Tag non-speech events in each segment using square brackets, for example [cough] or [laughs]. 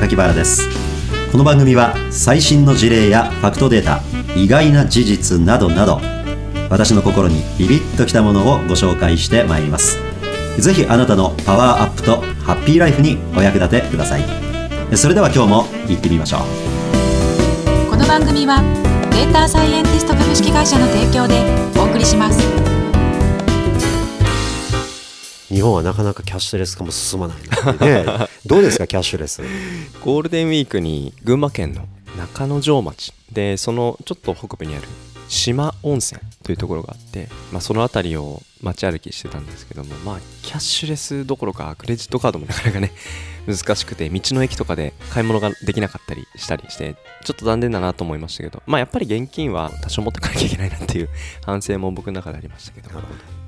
榊原です。この番組は最新の事例やファクトデータ意外な事実などなど私の心にビビッときたものをご紹介してまいります。ぜひあなたのパワーアップとハッピーライフにお役立てください。それでは今日も行ってみましょう。この番組はデータサイエンティスト株式会社の提供でお送りします。日本はなかなかキャッシュレス化も進まないので、ね、[laughs] どうですかキャッシュレス？ゴールデンウィークに群馬県の中之条町でそのちょっと北部にある島温泉というところがあって、まあ、その辺りを街歩きしてたんですけども、まあ、キャッシュレスどころかクレジットカードもなかなかね [laughs] 難しくて道の駅とかで買い物ができなかったりしたりしてちょっと残念だなと思いましたけど、まあ、やっぱり現金は多少持ってかなきゃいけないなっていう [laughs] 反省も僕の中でありましたけど。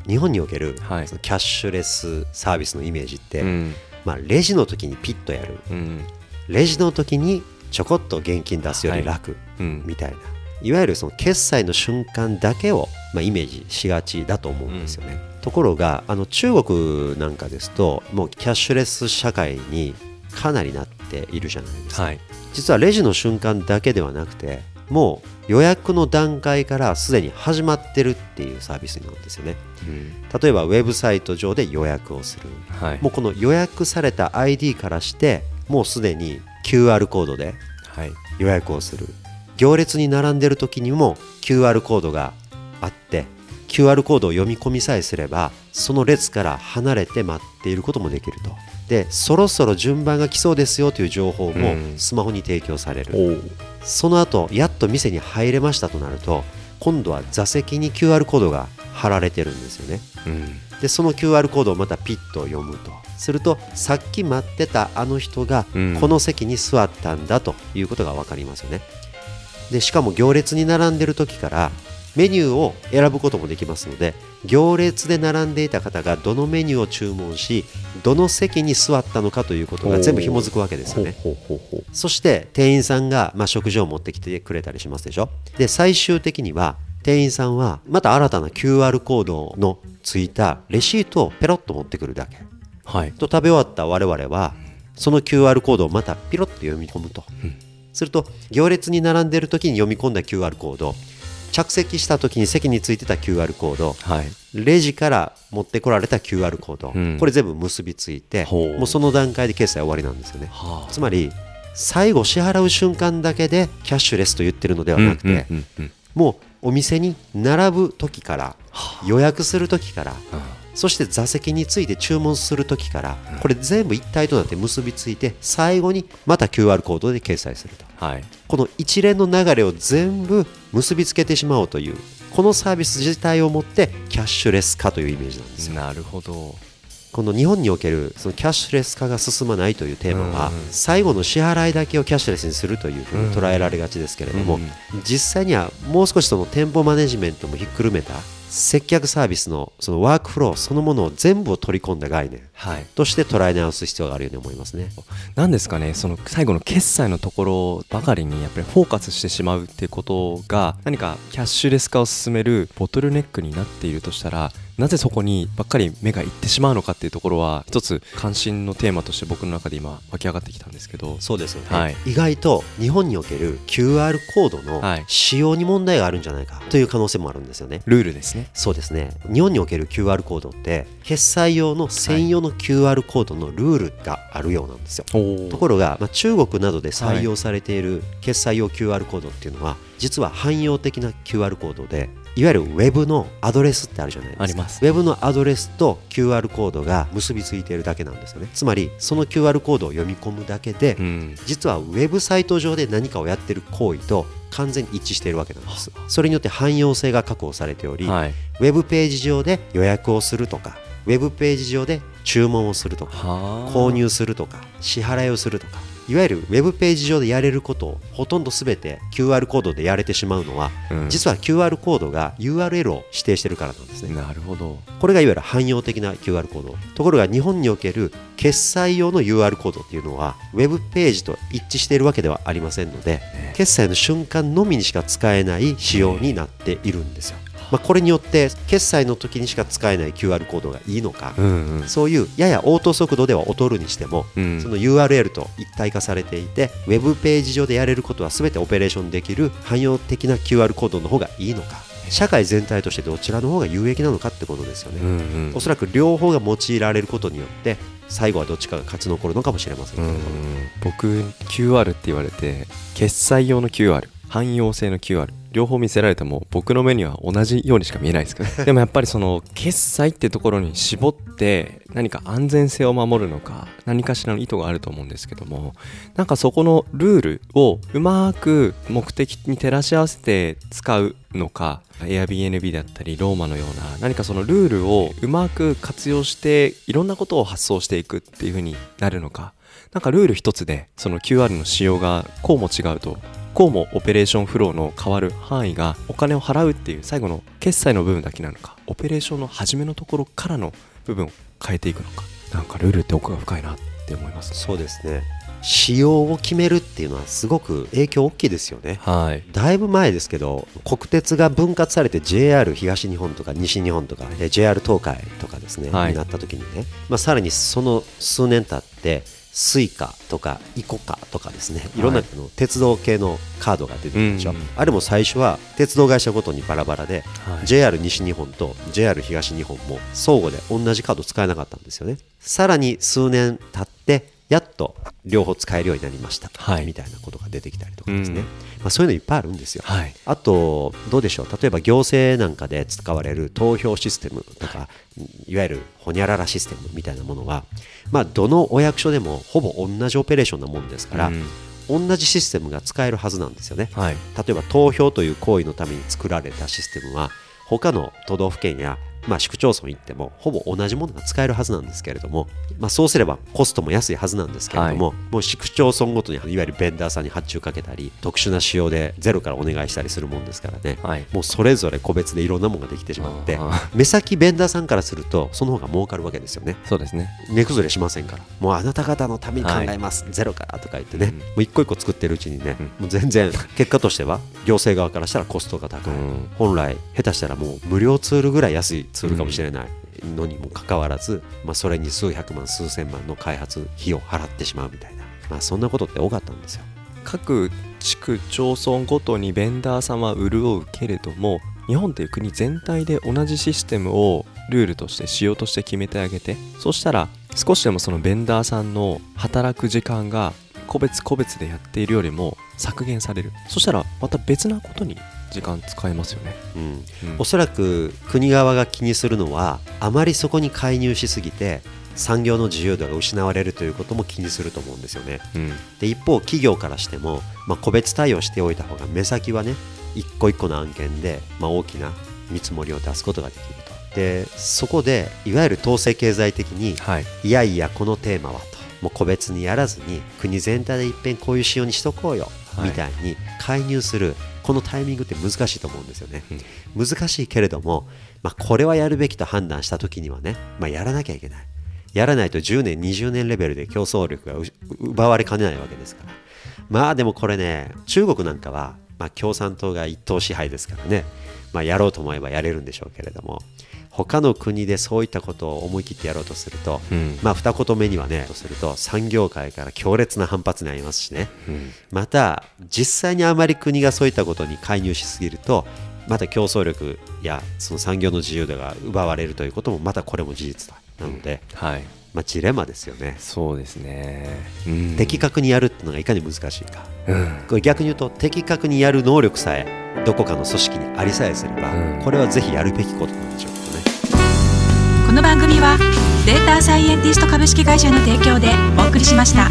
日本における、はい、そのキャッシュレスサービスのイメージって、うん、まあ、レジの時にピッとやる、うん、レジの時にちょこっと現金出すより楽、はい。うん、みたいないわゆるその決済の瞬間だけを、まあ、イメージしがちだと思うんですよね、ところがあの中国なんかですともうキャッシュレス社会にかなりなっているじゃないですか、はい、実はレジの瞬間だけではなくてもう予約の段階からすでに始まってるっていうサービスなんですよね、うん、例えばウェブサイト上で予約をする、はい、もうこの予約された ID からしてもうすでに QR コードで予約をする、はい、行列に並んでる時にも QR コードがあって QR コードを読み込みさえすればその列から離れて待っていることもできると。でそろそろ順番が来そうですよという情報もスマホに提供される、う。ん、その後やっと店に入れましたとなると今度は座席に QR コードが貼られてるんですよね、うん、でその QR コードをまたピッと読むと。するとさっき待ってたあの人がこの席に座ったんだということが分かりますよねでしかも行列に並んでる時からメニューを選ぶこともできますので行列で並んでいた方がどのメニューを注文しどの席に座ったのかということが全部紐づくわけですよね。そして店員さんが、まあ、食事を持ってきてくれたりしますでしょ？で最終的には店員さんはまた新たな QR コードのついたレシートをペロッと持ってくるだけ、はい、と食べ終わった我々はその QR コードをまたピロッと読み込むと、うん、すると行列に並んでいる時に読み込んだ QR コード。着席した時に席についてた QR コード、はい、レジから持ってこられた QR コード、うん、これ全部結びついてもうその段階で決済終わりなんですよね、はあ、つまり最後支払う瞬間だけでキャッシュレスと言ってるのではなくて、もうお店に並ぶ時から予約する時から、はあそして座席について注文する時からこれ全部一体となって結びついて最後にまた QR コードで掲載すると、はい、この一連の流れを全部結びつけてしまおうというこのサービス自体をもってキャッシュレス化というイメージなんですよ。なるほど。この日本におけるそのキャッシュレス化が進まないというテーマは最後の支払いだけをキャッシュレスにするというふうに捉えられがちですけれども実際にはもう少しその店舗マネジメントもひっくるめた接客サービスのそのワークフローそのものを全部を取り込んだ概念として捉え直す必要があるように思いますね。なんですかねその最後の決済のところばかりにやっぱりフォーカスしてしまうっていうことが何かキャッシュレス化を進めるボトルネックになっているとしたらなぜそこにばっかり目がいってしまうのかっていうところは一つ関心のテーマとして僕の中で今湧き上がってきたんですけど。そうですよね、はい、意外と日本における QR コードの使用に問題があるんじゃないかという可能性もあるんですよね。ルールですね。そうですね。日本における QR コードって決済用の専用の QR コードのルールがあるようなんですよ、はい、ところが、まあ、中国などで採用されている決済用 QR コードっていうのは実は汎用的な QR コードでいわゆるウェブのアドレスってあるじゃないですか。あります。ウェブのアドレスと QR コードが結びついているだけなんですよね。つまりその QR コードを読み込むだけで、うん、実はウェブサイト上で何かをやってる行為と完全に一致しているわけなんです。それによって汎用性が確保されており、はい、ウェブページ上で予約をするとかウェブページ上で注文をするとか購入するとか支払いをするとかいわゆるウェブページ上でやれることをほとんど全て QR コードでやれてしまうのは、うん、実は QR コードが URL を指定してるからなんですね。なるほど。これがいわゆる汎用的な QR コード。ところが日本における決済用の UR コードっていうのはウェブページと一致しているわけではありませんので決済の瞬間のみにしか使えない仕様になっているんですよまあ、これによって決済の時にしか使えない QR コードがいいのか、うんうん、そういうややオート速度では劣るにしても、うん、その URL と一体化されていてウェブページ上でやれることは全てオペレーションできる汎用的な QR コードの方がいいのか社会全体としてどちらの方が有益なのかってことですよね、うんうん、おそらく両方が用いられることによって最後はどっちかが勝ち残るのかもしれませんけど。僕 QR って言われて決済用の QR 汎用性の QR 両方見せられても僕の目には同じようにしか見えないですけど [laughs] でもやっぱりその決済ってところに絞って何か安全性を守るのか何かしらの意図があると思うんですけどもなんかそこのルールをうまく目的に照らし合わせて使うのか Airbnb だったりローマのような何かそのルールをうまく活用していろんなことを発想していくっていう風になるのか。なんかルール一つでその QR の仕様がこうも違うとこうもオペレーションフローの変わる範囲がお金を払うっていう最後の決済の部分だけなのかオペレーションの初めのところからの部分を変えていくのかなんかルールって奥が深いなって思います、ね、そうですね。仕様を決めるっていうのはすごく影響大きいですよね、はい、だいぶ前ですけど国鉄が分割されて JR 東日本とか西日本とか JR 東海とかですね、はい、になった時にね、まあ、さらにその数年経ってSuica とか ICOCA とかですね。い。ろんなの鉄道系のカードが出てくるでしょ、はいあれも最初は鉄道会社ごとにバラバラで、はい、JR 西日本と JR 東日本も相互で同じカード使えなかったんですよね。さらに数年経ってやっと両方使えるようになりました、はい、みたいなことが出てきたりとかですね、うん、まあ、そういうのいっぱいあるんですよ、はい、あとどうでしょう？例えば行政なんかで使われる投票システムとか、いわゆるほにゃららシステムみたいなものは、まあ、どのお役所でもほぼ同じオペレーションなもんですから、うん、同じシステムが使えるはずなんですよね、はい、例えば投票という行為のために作られたシステムは他の都道府県やまあ、市区町村行ってもほぼ同じものが使えるはずなんですけれども、まあ、そうすればコストも安いはずなんですけれども、はい、もう市区町村ごとにいわゆるベンダーさんに発注かけたり特殊な仕様でゼロからお願いしたりするもんですからね、はい、もうそれぞれ個別でいろんなものができてしまって目先ベンダーさんからするとその方が儲かるわけですよね。そうですね。値崩れしませんから。もうあなた方のために考えます、はい、ゼロからとか言ってね、うん、もう一個一個作ってるうちにね、うん、もう全然結果としては行政側からしたらコストが高い、うん、本来下手したらもう無料ツールぐらい安いツールかもしれない、のにもかかわらず、まあ、それに数百万数千万の開発費を払ってしまうみたいな、まあ、そんなことって多かったんですよ。各地区町村ごとにベンダーさんは潤うけれども日本という国全体で同じシステムをルールとして仕様として決めてあげてそしたら少しでもそのベンダーさんの働く時間が個別個別でやっているよりも削減される。そしたらまた別なことに時間使えますよね、うん。うん、おそらく国側が気にするのはあまりそこに介入しすぎて産業の自由度が失われるということも気にすると思うんですよね、うん、で一方企業からしても、まあ、個別対応しておいた方が目先はね一個一個の案件で、まあ、大きな見積もりを出すことができると。でそこでいわゆる統制経済的に、はい、いやいやこのテーマはともう個別にやらずに国全体でいっぺんこういう仕様にしとこうよ、みたいに介入するこのタイミングって難しいと思うんですよね、うん、難しいけれども、まあ、これはやるべきと判断した時にはね、まあ、やらなきゃいけない。やらないと10年20年レベルで競争力が奪われかねないわけですから。まあでもこれね中国なんかは、まあ、共産党が一党支配ですからね、まあ、やろうと思えばやれるんでしょうけれども他の国でそういったことを思い切ってやろうとすると、うん、まあ二言目にはねとすると産業界から強烈な反発になりますしね、うん、また実際にあまり国がそういったことに介入しすぎるとまた競争力やその産業の自由度が奪われるということもまたこれも事実だ。なので、うん、はい。まあ、ジレンマですよね。そうですね、うん、的確にやるっていうのがいかに難しいか、うん、これ逆に言うと的確にやる能力さえどこかの組織にありさえすれば、うん、これはぜひやるべきことなんでしょう。ここの番組はデータサイエンティスト株式会社の提供でお送りしました。